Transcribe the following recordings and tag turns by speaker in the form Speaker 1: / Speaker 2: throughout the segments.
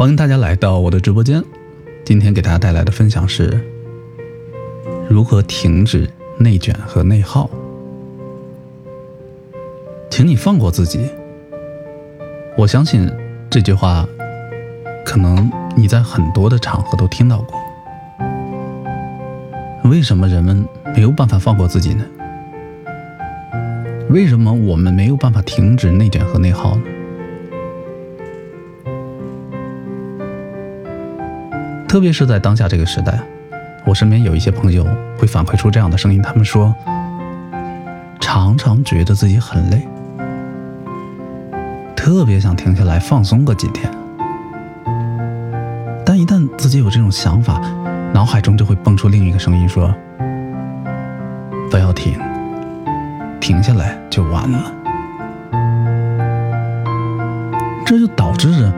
Speaker 1: 欢迎大家来到我的直播间。今天给大家带来的分享是如何停止内卷和内耗。请你放过自己。我相信这句话，可能你在很多的场合都听到过。为什么人们没有办法放过自己呢？为什么我们没有办法停止内卷和内耗呢？特别是在当下这个时代，我身边有一些朋友会反馈出这样的声音，他们说，常常觉得自己很累，特别想停下来放松个几天，但一旦自己有这种想法，脑海中就会蹦出另一个声音说，不要停，停下来就完了，这就导致着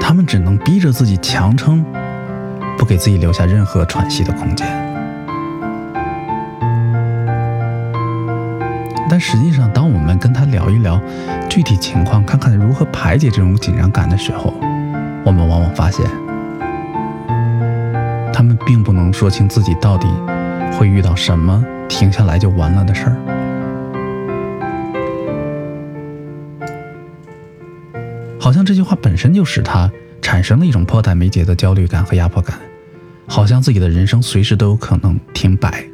Speaker 1: 他们只能逼着自己强撑。不给自己留下任何喘息的空间。但实际上，当我们跟他聊一聊具体情况，看看如何排解这种紧张感的时候，我们往往发现，他们并不能说清自己到底会遇到什么停下来就完了的事儿。好像这句话本身就使他产生了一种迫在眉睫的焦虑感和压迫感。好像自己的人生随时都有可能停摆。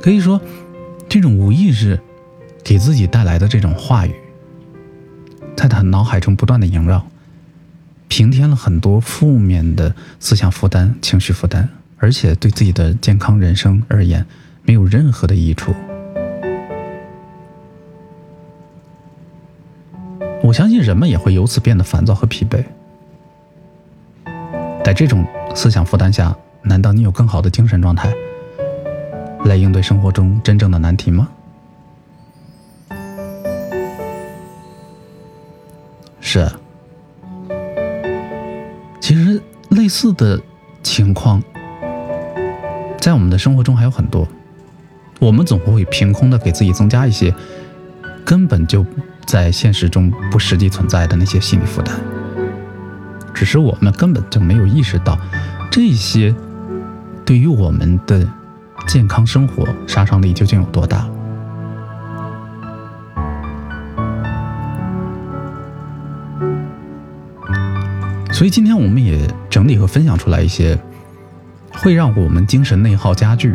Speaker 1: 可以说，这种无意识给自己带来的这种话语，在他脑海中不断的萦绕，平添了很多负面的思想负担、情绪负担，而且对自己的健康人生而言，没有任何的益处。我相信人们也会由此变得烦躁和疲惫。在这种思想负担下，难道你有更好的精神状态来应对生活中真正的难题吗？是。其实类似的情况，在我们的生活中还有很多。我们总会凭空的给自己增加一些根本就。在现实中不实际存在的那些心理负担，只是我们根本就没有意识到，这些对于我们的健康生活杀伤力究竟有多大。所以今天我们也整理和分享出来一些会让我们精神内耗加剧、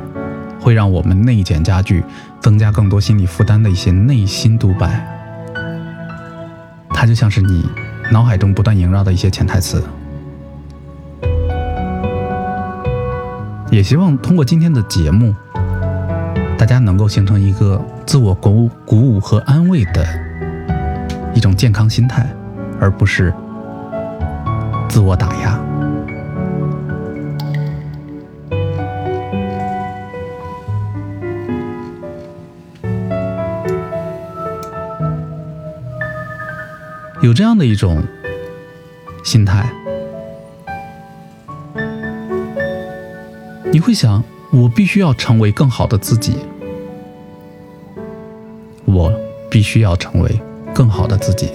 Speaker 1: 会让我们内减加剧、增加更多心理负担的一些内心独白。就像是你脑海中不断萦绕的一些潜台词，也希望通过今天的节目，大家能够形成一个自我鼓舞、鼓舞和安慰的一种健康心态，而不是自我打压。有这样的一种心态，你会想：我必须要成为更好的自己，我必须要成为更好的自己。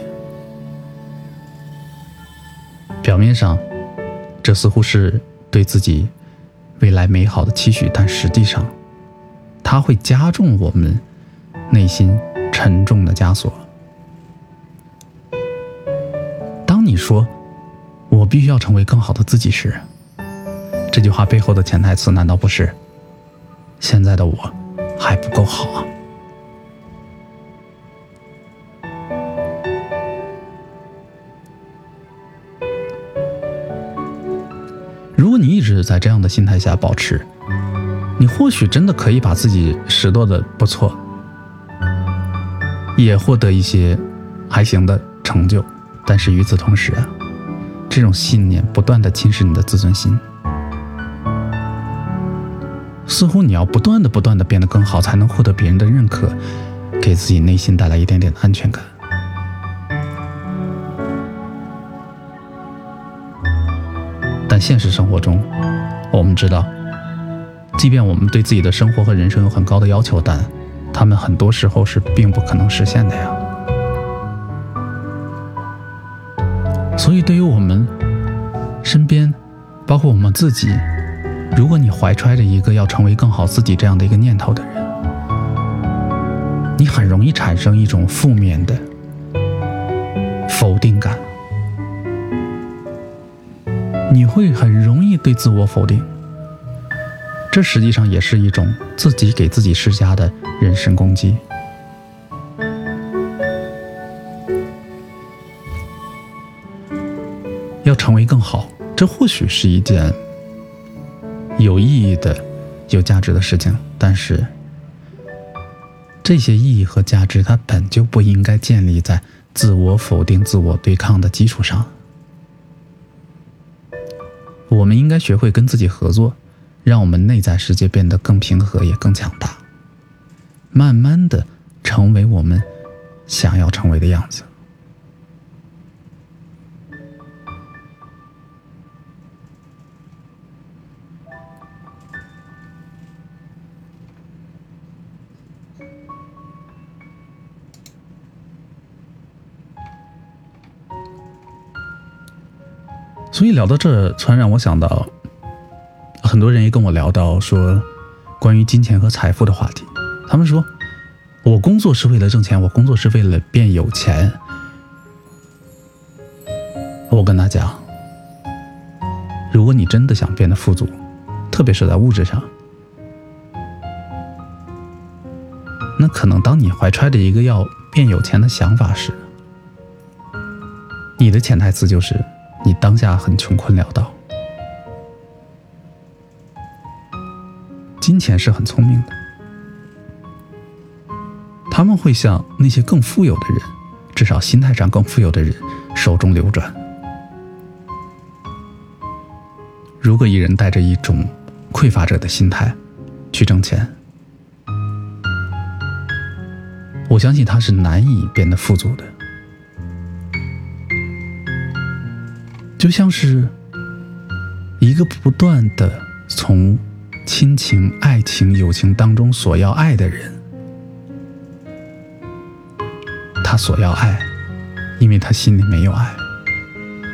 Speaker 1: 表面上，这似乎是对自己未来美好的期许，但实际上，它会加重我们内心沉重的枷锁。说：“我必须要成为更好的自己。”时，这句话背后的潜台词难道不是现在的我还不够好？如果你一直在这样的心态下保持，你或许真的可以把自己拾掇的不错，也获得一些还行的成就。但是与此同时啊，这种信念不断的侵蚀你的自尊心，似乎你要不断的、不断的变得更好，才能获得别人的认可，给自己内心带来一点点的安全感。但现实生活中，我们知道，即便我们对自己的生活和人生有很高的要求，但他们很多时候是并不可能实现的呀。所以，对于我们身边，包括我们自己，如果你怀揣着一个要成为更好自己这样的一个念头的人，你很容易产生一种负面的否定感，你会很容易对自我否定。这实际上也是一种自己给自己施加的人身攻击。要成为更好，这或许是一件有意义的、有价值的事情，但是这些意义和价值，它本就不应该建立在自我否定、自我对抗的基础上。我们应该学会跟自己合作。让我们内在世界变得更平和，也更强大，慢慢的成为我们想要成为的样子。所以聊到这，突然让我想到。很多人也跟我聊到说，关于金钱和财富的话题。他们说，我工作是为了挣钱，我工作是为了变有钱。我跟他讲，如果你真的想变得富足，特别是在物质上，那可能当你怀揣着一个要变有钱的想法时，你的潜台词就是当下很穷困潦倒。金钱是很聪明的，他们会向那些更富有的人，至少心态上更富有的人手中流转。如果一人带着一种匮乏者的心态去挣钱，我相信他是难以变得富足的。就像是一个不断的从。亲情、爱情、友情当中索要爱的人，他索要爱，因为他心里没有爱，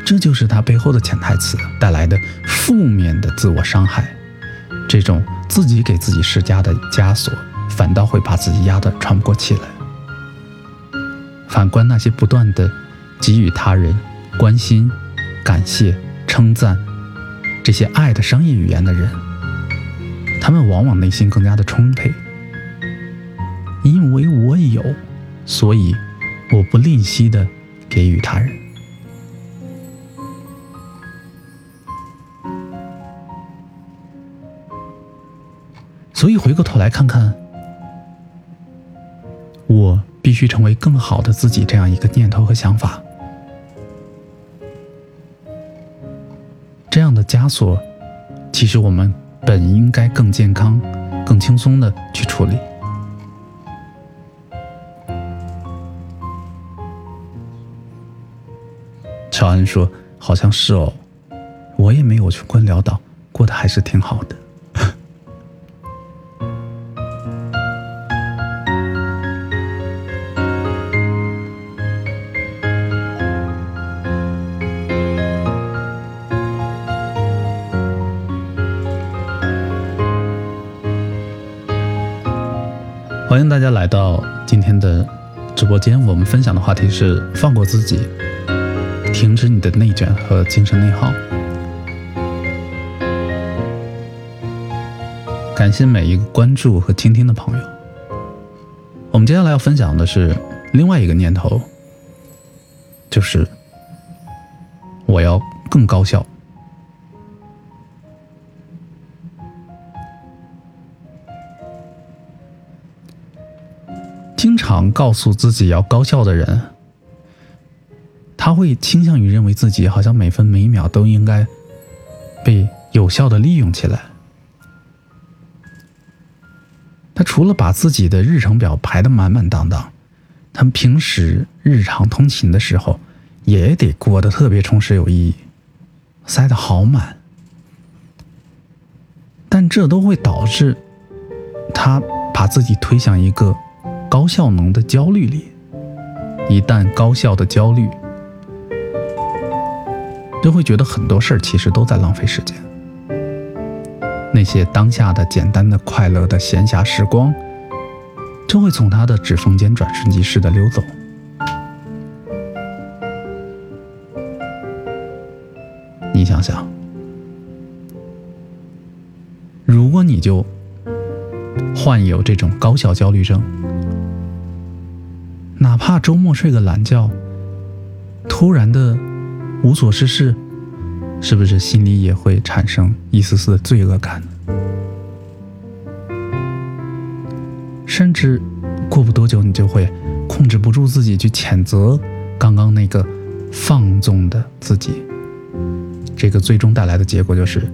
Speaker 1: 这就是他背后的潜台词带来的负面的自我伤害。这种自己给自己施加的枷锁，反倒会把自己压得喘不过气来。反观那些不断的给予他人关心、感谢、称赞这些爱的商业语言的人。他们往往内心更加的充沛，因为我有，所以我不吝惜的给予他人。所以回过头来看看，我必须成为更好的自己这样一个念头和想法，枷锁，其实我们。本应该更健康、更轻松的去处理。乔恩说：“好像是哦，我也没有穷困潦倒，过得还是挺好的。”来到今天的直播间。我们分享的话题是放过自己，停止你的内卷和精神内耗。感谢每一个关注和倾听的朋友。我们接下来要分享的是另外一个念头，就是我要更高效。告诉自己要高效的人，他会倾向于认为自己好像每分每秒都应该被有效的利用起来。他除了把自己的日程表排得满满当当，他们平时日常通勤的时候也得过得特别充实有意义，塞得好满。但这都会导致他把自己推向一个。高效能的焦虑里，一旦高效的焦虑，就会觉得很多事儿其实都在浪费时间。那些当下的简单的快乐的闲暇时光，就会从他的指缝间转瞬即逝的溜走。你想想，如果你就患有这种高效焦虑症，怕周末睡个懒觉，突然的无所事事。是不是心里也会产生一丝丝的罪恶感？甚至过不多久，你就会控制不住自己去谴责刚刚那个放纵的自己。这个最终带来的结果就是，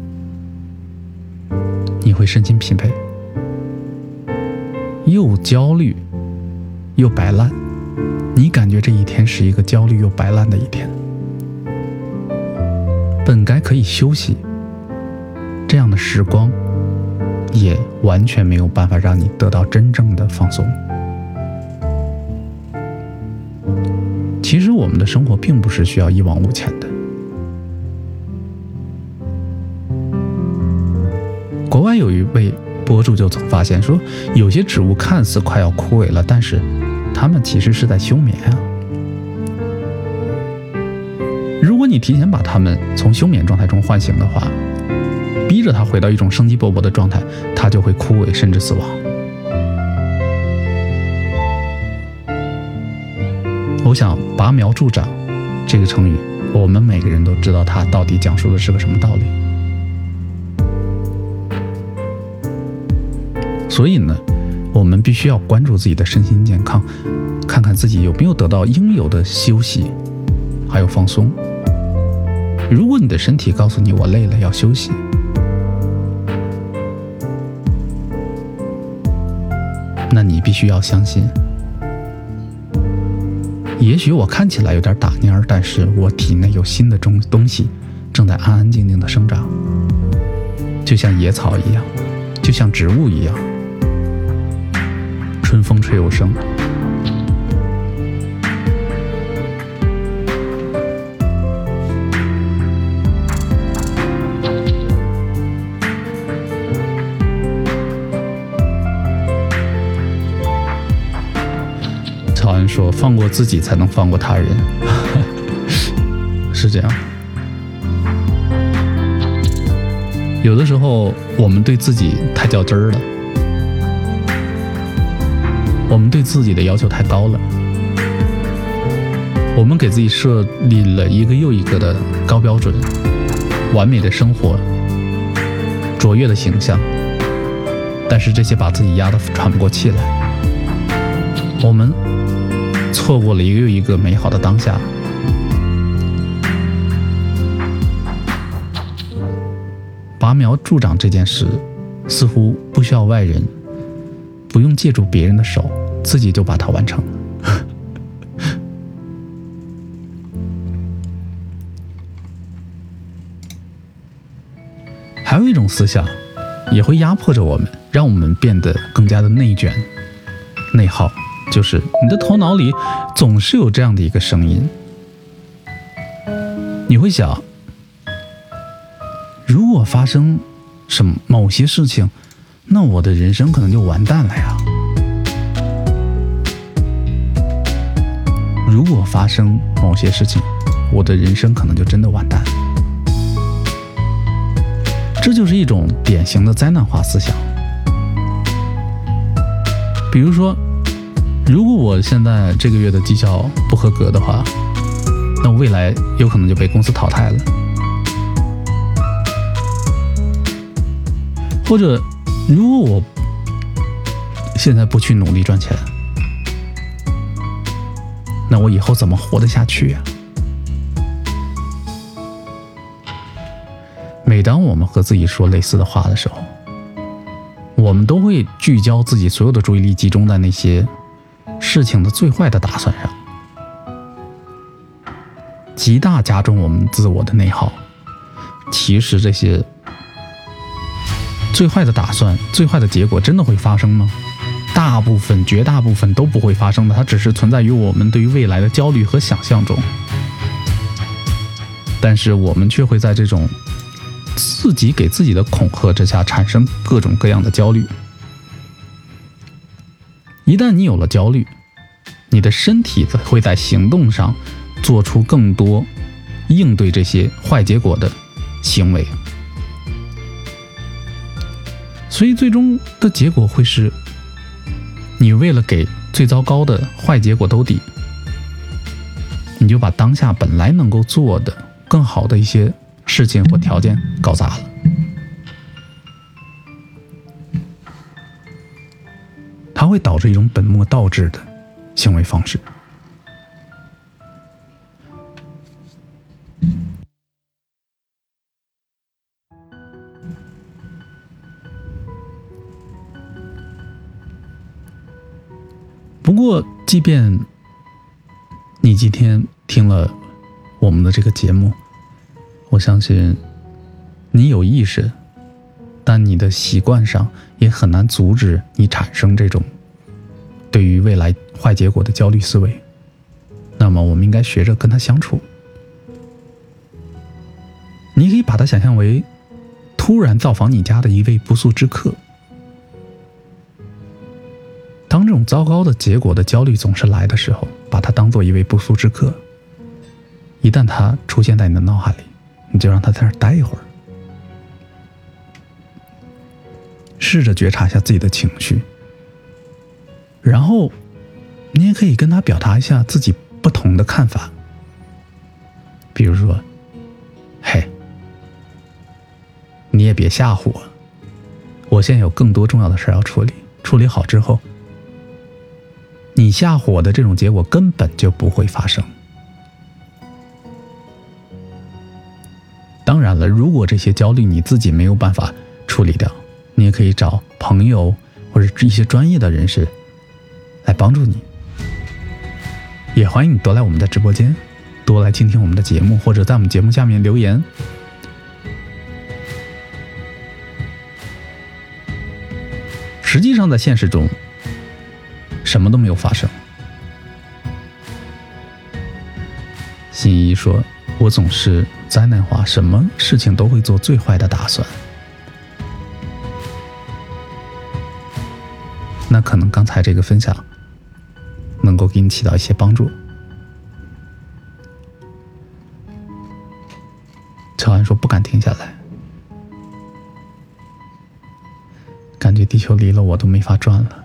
Speaker 1: 你会身心疲惫，又焦虑又摆烂。你感觉这一天是一个焦虑又白烂的一天。本该可以休息，这样的时光，也完全没有办法让你得到真正的放松。其实我们的生活并不是需要一往无前的。国外有一位博主就曾发现说，有些植物看似快要枯萎了，但是他们其实是在休眠啊。如果你提前把他们从休眠状态中唤醒的话，逼着他回到一种生机勃勃的状态，他就会枯萎甚至死亡。我想“拔苗助长”这个成语，我们每个人都知道它到底讲述的是个什么道理。所以呢，我们必须要关注自己的身心健康，看看自己有没有得到应有的休息，还有放松。如果你的身体告诉你我累了要休息，那你必须要相信，也许我看起来有点打蔫，但是我体内有新的东东西正在安安静静的生长，就像野草一样，就像植物一样，春风吹又生。说放过自己才能放过他人，是这样。有的时候我们对自己太较真儿了，我们对自己的要求太高了，我们给自己设立了一个又一个的高标准，完美的生活，卓越的形象，但是这些把自己压得喘不过气来，我们。错过了一个又一个美好的当下。拔苗助长这件事，似乎不需要外人，不用借助别人的手，自己就把它完成了。还有一种思想，也会压迫着我们，让我们变得更加的内卷、内耗。就是你的头脑里总是有这样的一个声音，你会想，如果发生什么某些事情，那我的人生可能就完蛋了呀。如果发生某些事情，我的人生可能就真的完蛋。这就是一种典型的灾难化思想，比如说。如果我现在这个月的绩效不合格的话，那未来有可能就被公司淘汰了。或者，如果我现在不去努力赚钱，那我以后怎么活得下去呀？每当我们和自己说类似的话的时候，我们都会聚焦自己所有的注意力，集中在那些。事情的最坏的打算上，极大加重我们自我的内耗。其实这些最坏的打算、最坏的结果真的会发生吗？大部分、绝大部分都不会发生的，它只是存在于我们对于未来的焦虑和想象中。但是我们却会在这种自己给自己的恐吓之下，产生各种各样的焦虑。一旦你有了焦虑，你的身体会在行动上做出更多应对这些坏结果的行为，所以最终的结果会是，你为了给最糟糕的坏结果兜底，你就把当下本来能够做的更好的一些事情或条件搞砸了。它会导致一种本末倒置的行为方式。即便你今天听了我们的这个节目，我相信你有意识。但你的习惯上也很难阻止你产生这种对于未来坏结果的焦虑思维。那么，我们应该学着跟他相处。你可以把它想象为突然造访你家的一位不速之客。糟糕的结果的焦虑总是来的时候，把它当做一位不速之客。一旦他出现在你的脑海里，你就让他在那儿待一会儿。试着觉察一下自己的情绪，然后你也可以跟他表达一下自己不同的看法。比如说：“嘿，你也别吓唬我，我现在有更多重要的事要处理，处理好之后，你下火的这种结果根本就不会发生。当然了，如果这些焦虑你自己没有办法处理掉。”你也可以找朋友或者一些专业的人士来帮助你，也欢迎你多来我们的直播间，多来倾听我们的节目，或者在我们节目下面留言。实际上，在现实中，什么都没有发生。新一说：“我总是灾难化，什么事情都会做最坏的打算。”那可能刚才这个分享能够给你起到一些帮助。乔安说不敢停下来，感觉地球离了我都没法转了。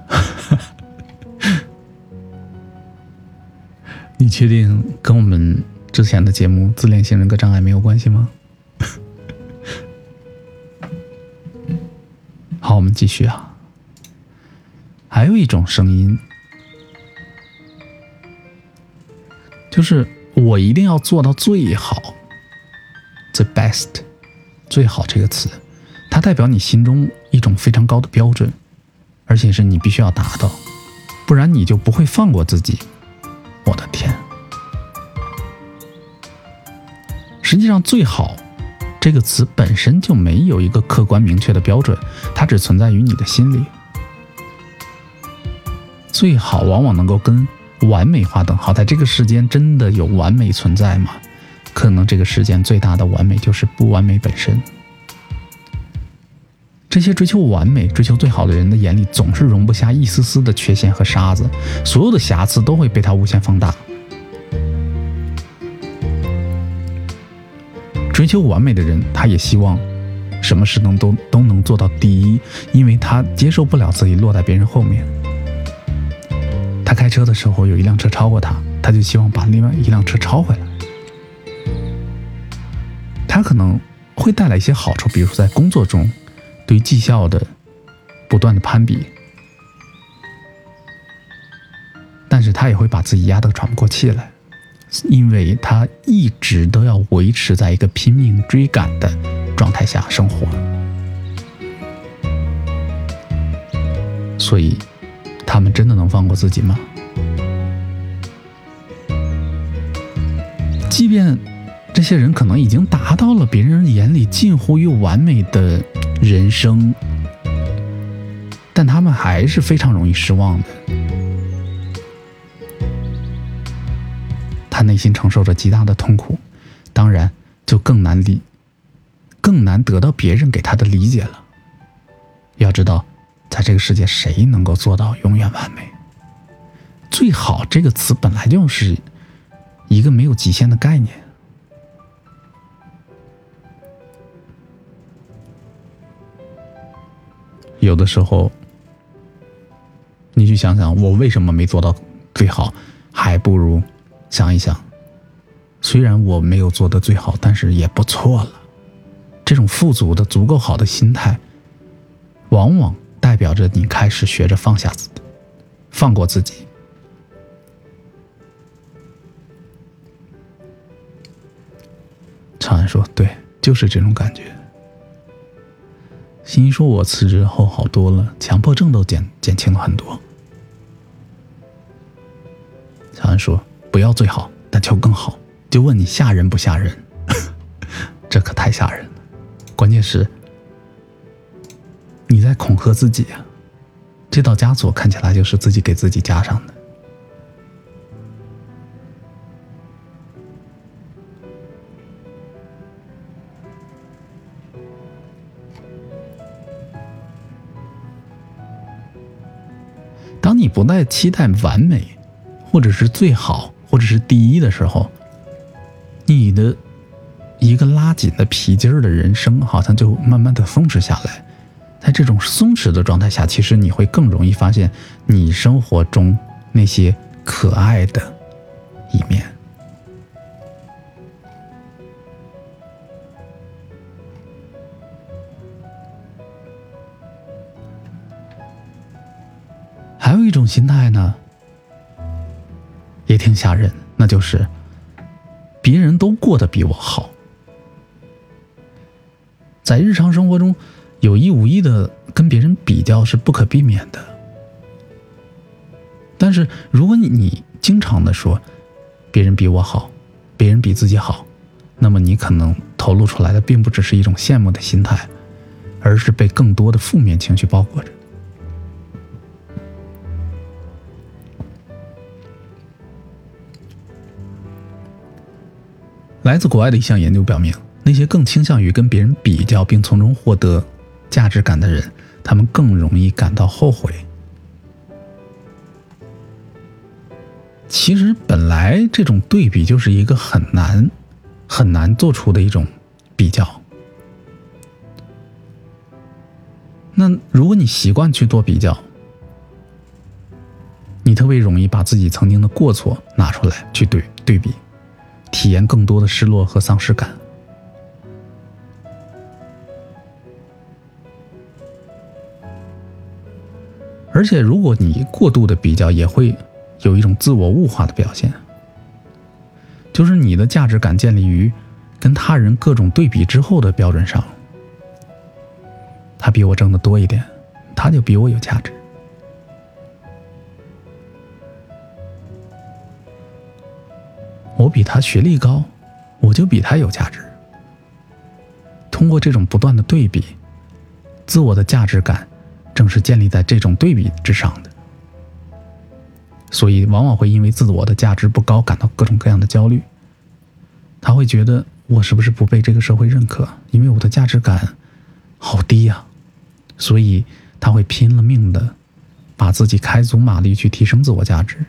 Speaker 1: 确定跟我们之前的节目《自恋型人格障碍》没有关系吗？好，我们继续啊。还有一种声音，就是我一定要做到最好，the best，最好这个词，它代表你心中一种非常高的标准，而且是你必须要达到，不然你就不会放过自己。我的天！实际上，最好这个词本身就没有一个客观明确的标准，它只存在于你的心里。最好往往能够跟完美划等号，在这个世间真的有完美存在吗？可能这个世间最大的完美就是不完美本身。这些追求完美、追求最好的人的眼里，总是容不下一丝丝的缺陷和沙子，所有的瑕疵都会被他无限放大。追求完美的人，他也希望什么事能都都能做到第一，因为他接受不了自己落在别人后面。他开车的时候有一辆车超过他，他就希望把另外一辆车超回来。他可能会带来一些好处，比如说在工作中对绩效的不断的攀比，但是他也会把自己压得喘不过气来，因为他一直都要维持在一个拼命追赶的状态下生活，所以。他们真的能放过自己吗？即便这些人可能已经达到了别人眼里近乎于完美的人生，但他们还是非常容易失望的。他内心承受着极大的痛苦，当然，就更难理，更难得到别人给他的理解了。要知道，在这个世界，谁能够做到永远完美？最好这个词本来就是一个没有极限的概念。有的时候，你去想想，我为什么没做到最好？还不如想一想，虽然我没有做的最好，但是也不错了。这种富足的、足够好的心态，往往代表着你开始学着放下自己，放过自己。长安说：“对，就是这种感觉。”欣欣说：“我辞职后好多了，强迫症都减减轻了很多。”小安说：“不要最好，但求更好。”就问你吓人不吓人？这可太吓人了！关键是你在恐吓自己啊！这道枷锁看起来就是自己给自己加上的。不再期待完美，或者是最好，或者是第一的时候，你的一个拉紧的皮筋儿的人生，好像就慢慢的松弛下来。在这种松弛的状态下，其实你会更容易发现你生活中那些可爱的一面。心态呢，也挺吓人，那就是别人都过得比我好。在日常生活中，有意无意的跟别人比较是不可避免的。但是，如果你经常的说别人比我好，别人比自己好，那么你可能透露出来的并不只是一种羡慕的心态，而是被更多的负面情绪包裹着。来自国外的一项研究表明，那些更倾向于跟别人比较并从中获得价值感的人，他们更容易感到后悔。其实，本来这种对比就是一个很难、很难做出的一种比较。那如果你习惯去做比较，你特别容易把自己曾经的过错拿出来去对对比。体验更多的失落和丧失感，而且如果你过度的比较，也会有一种自我物化的表现，就是你的价值感建立于跟他人各种对比之后的标准上。他比我挣的多一点，他就比我有价值。我比他学历高，我就比他有价值。通过这种不断的对比，自我的价值感正是建立在这种对比之上的。所以，往往会因为自我的价值不高，感到各种各样的焦虑。他会觉得我是不是不被这个社会认可？因为我的价值感好低呀。所以，他会拼了命的把自己开足马力去提升自我价值。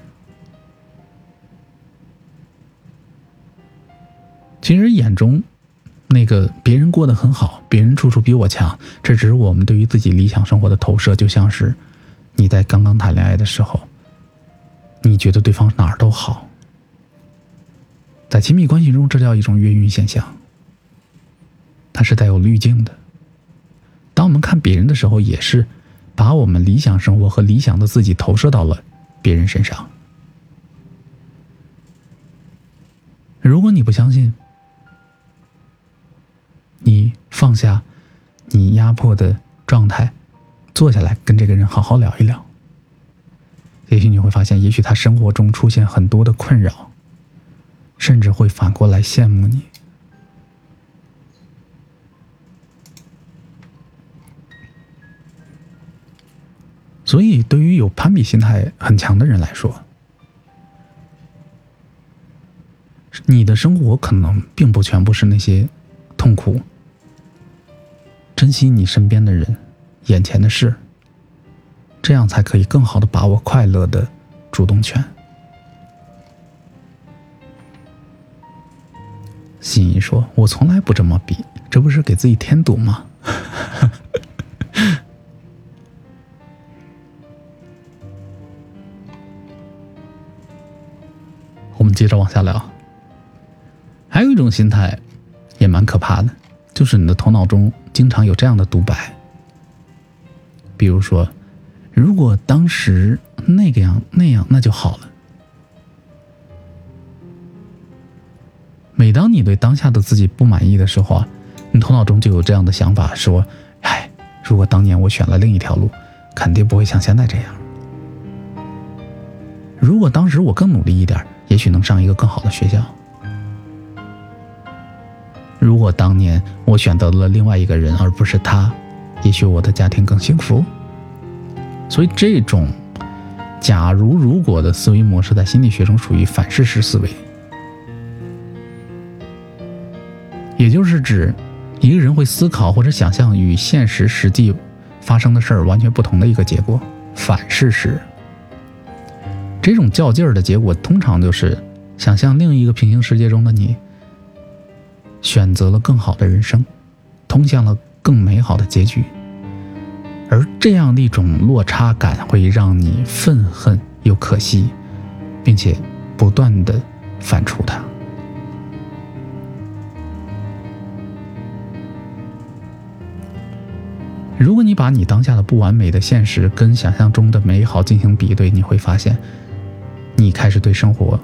Speaker 1: 其实眼中，那个别人过得很好，别人处处比我强，这只是我们对于自己理想生活的投射。就像是你在刚刚谈恋爱的时候，你觉得对方哪儿都好，在亲密关系中，这叫一种月晕现象，它是带有滤镜的。当我们看别人的时候，也是把我们理想生活和理想的自己投射到了别人身上。如果你不相信，你放下你压迫的状态，坐下来跟这个人好好聊一聊。也许你会发现，也许他生活中出现很多的困扰，甚至会反过来羡慕你。所以，对于有攀比心态很强的人来说，你的生活可能并不全部是那些痛苦。珍惜你身边的人，眼前的事，这样才可以更好的把握快乐的主动权。心怡说：“我从来不这么比，这不是给自己添堵吗？” 我们接着往下聊。还有一种心态，蛮可怕的，就是你的头脑中。经常有这样的独白，比如说，如果当时那个样那样，那就好了。每当你对当下的自己不满意的时候啊，你头脑中就有这样的想法，说：“哎，如果当年我选了另一条路，肯定不会像现在这样。如果当时我更努力一点，也许能上一个更好的学校。”如果当年我选择了另外一个人而不是他，也许我的家庭更幸福。所以这种“假如如果”的思维模式在心理学中属于反事实思维，也就是指一个人会思考或者想象与现实实际发生的事儿完全不同的一个结果，反事实。这种较劲儿的结果，通常就是想象另一个平行世界中的你。选择了更好的人生，通向了更美好的结局，而这样的一种落差感会让你愤恨又可惜，并且不断的反刍它。如果你把你当下的不完美的现实跟想象中的美好进行比对，你会发现，你开始对生活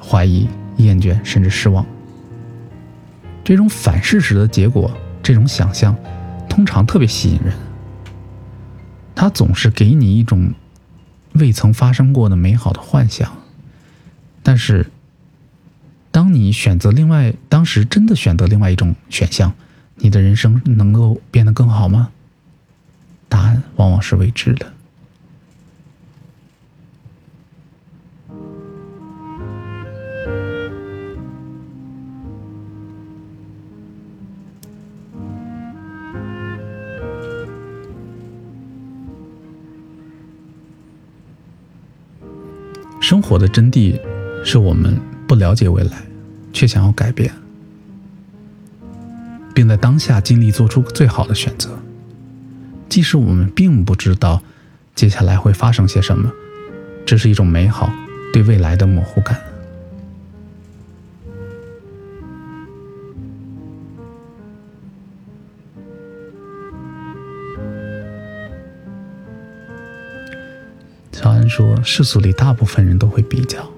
Speaker 1: 怀疑、厌倦，甚至失望。这种反事实的结果，这种想象，通常特别吸引人。它总是给你一种未曾发生过的美好的幻想。但是，当你选择另外，当时真的选择另外一种选项，你的人生能够变得更好吗？答案往往是未知的。活的真谛，是我们不了解未来，却想要改变，并在当下尽力做出最好的选择。即使我们并不知道接下来会发生些什么，这是一种美好对未来的模糊感。乔安说：“世俗里大部分人都会比较。”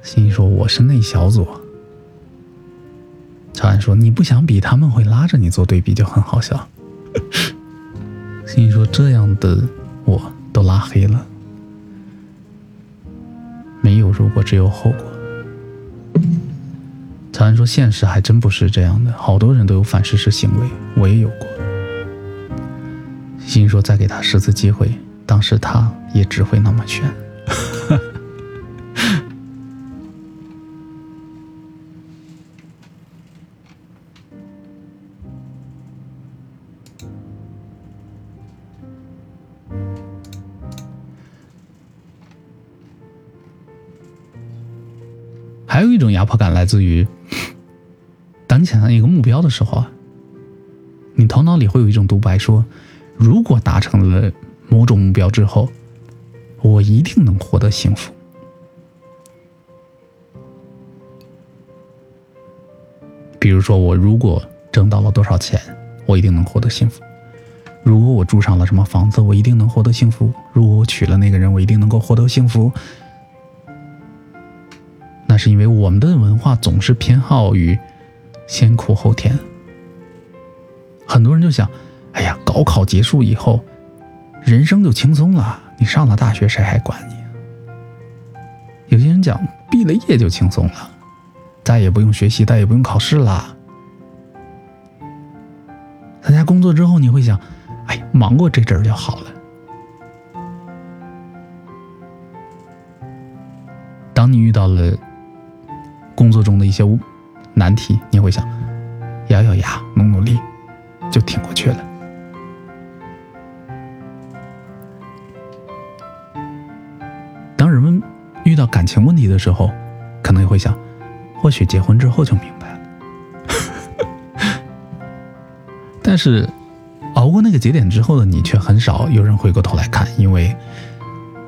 Speaker 1: 心说：“我是那小组。”乔安说：“你不想比，他们会拉着你做对比，就很好笑。”心说：“这样的我都拉黑了，没有如果，只有后果。”乔安说：“现实还真不是这样的，好多人都有反事实行为，我也有过。”心说：“再给他十次机会。”当时他也只会那么选。还有一种压迫感来自于，当你想象一个目标的时候啊，你头脑里会有一种独白说：“如果达成了。”某种目标之后，我一定能获得幸福。比如说，我如果挣到了多少钱，我一定能获得幸福；如果我住上了什么房子，我一定能获得幸福；如果我娶了那个人，我一定能够获得幸福。那是因为我们的文化总是偏好于先苦后甜。很多人就想：哎呀，高考结束以后。人生就轻松了，你上了大学谁还管你？有些人讲毕了业就轻松了，再也不用学习，再也不用考试了。参加工作之后，你会想，哎，忙过这阵儿就好了。当你遇到了工作中的一些难题，你会想，咬咬牙，努努力，就挺过去了。到感情问题的时候，可能也会想，或许结婚之后就明白了。但是，熬过那个节点之后的你，却很少有人回过头来看，因为，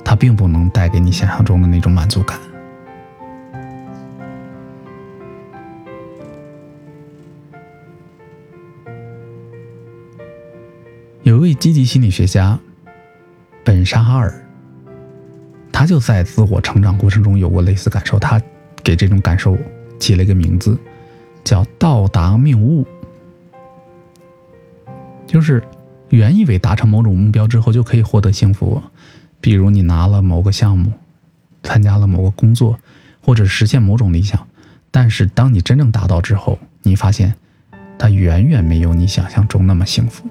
Speaker 1: 它并不能带给你想象中的那种满足感。有一位积极心理学家，本沙哈尔。他就在自我成长过程中有过类似感受，他给这种感受起了一个名字，叫“到达谬误”，就是原以为达成某种目标之后就可以获得幸福，比如你拿了某个项目，参加了某个工作，或者实现某种理想，但是当你真正达到之后，你发现它远远没有你想象中那么幸福。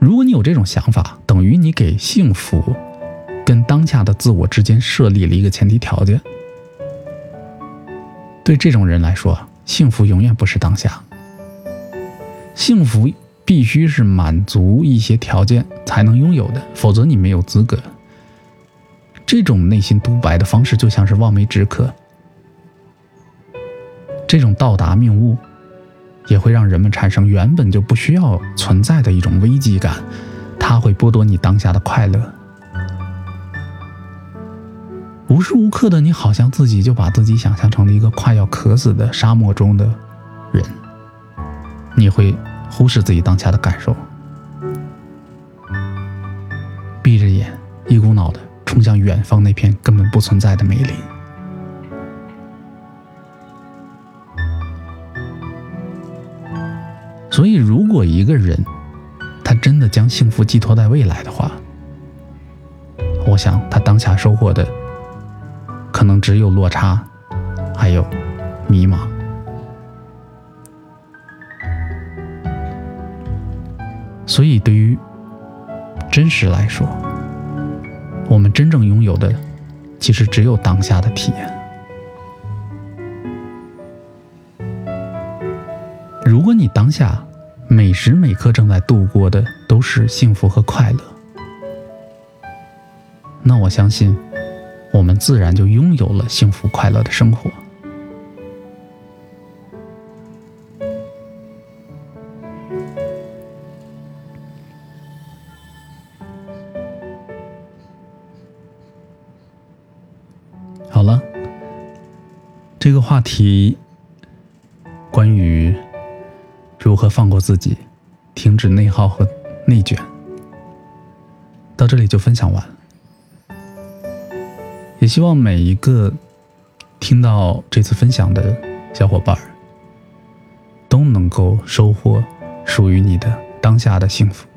Speaker 1: 如果你有这种想法，等于你给幸福跟当下的自我之间设立了一个前提条件。对这种人来说，幸福永远不是当下，幸福必须是满足一些条件才能拥有的，否则你没有资格。这种内心独白的方式就像是望梅止渴，这种到达命悟。也会让人们产生原本就不需要存在的一种危机感，它会剥夺你当下的快乐。无时无刻的，你好像自己就把自己想象成了一个快要渴死的沙漠中的人，你会忽视自己当下的感受，闭着眼，一股脑的冲向远方那片根本不存在的美丽。所以，如果一个人他真的将幸福寄托在未来的话，我想他当下收获的可能只有落差，还有迷茫。所以，对于真实来说，我们真正拥有的其实只有当下的体验。如果你当下每时每刻正在度过的都是幸福和快乐，那我相信，我们自然就拥有了幸福快乐的生活。好了，这个话题关于。如何放过自己，停止内耗和内卷？到这里就分享完了。也希望每一个听到这次分享的小伙伴都能够收获属于你的当下的幸福。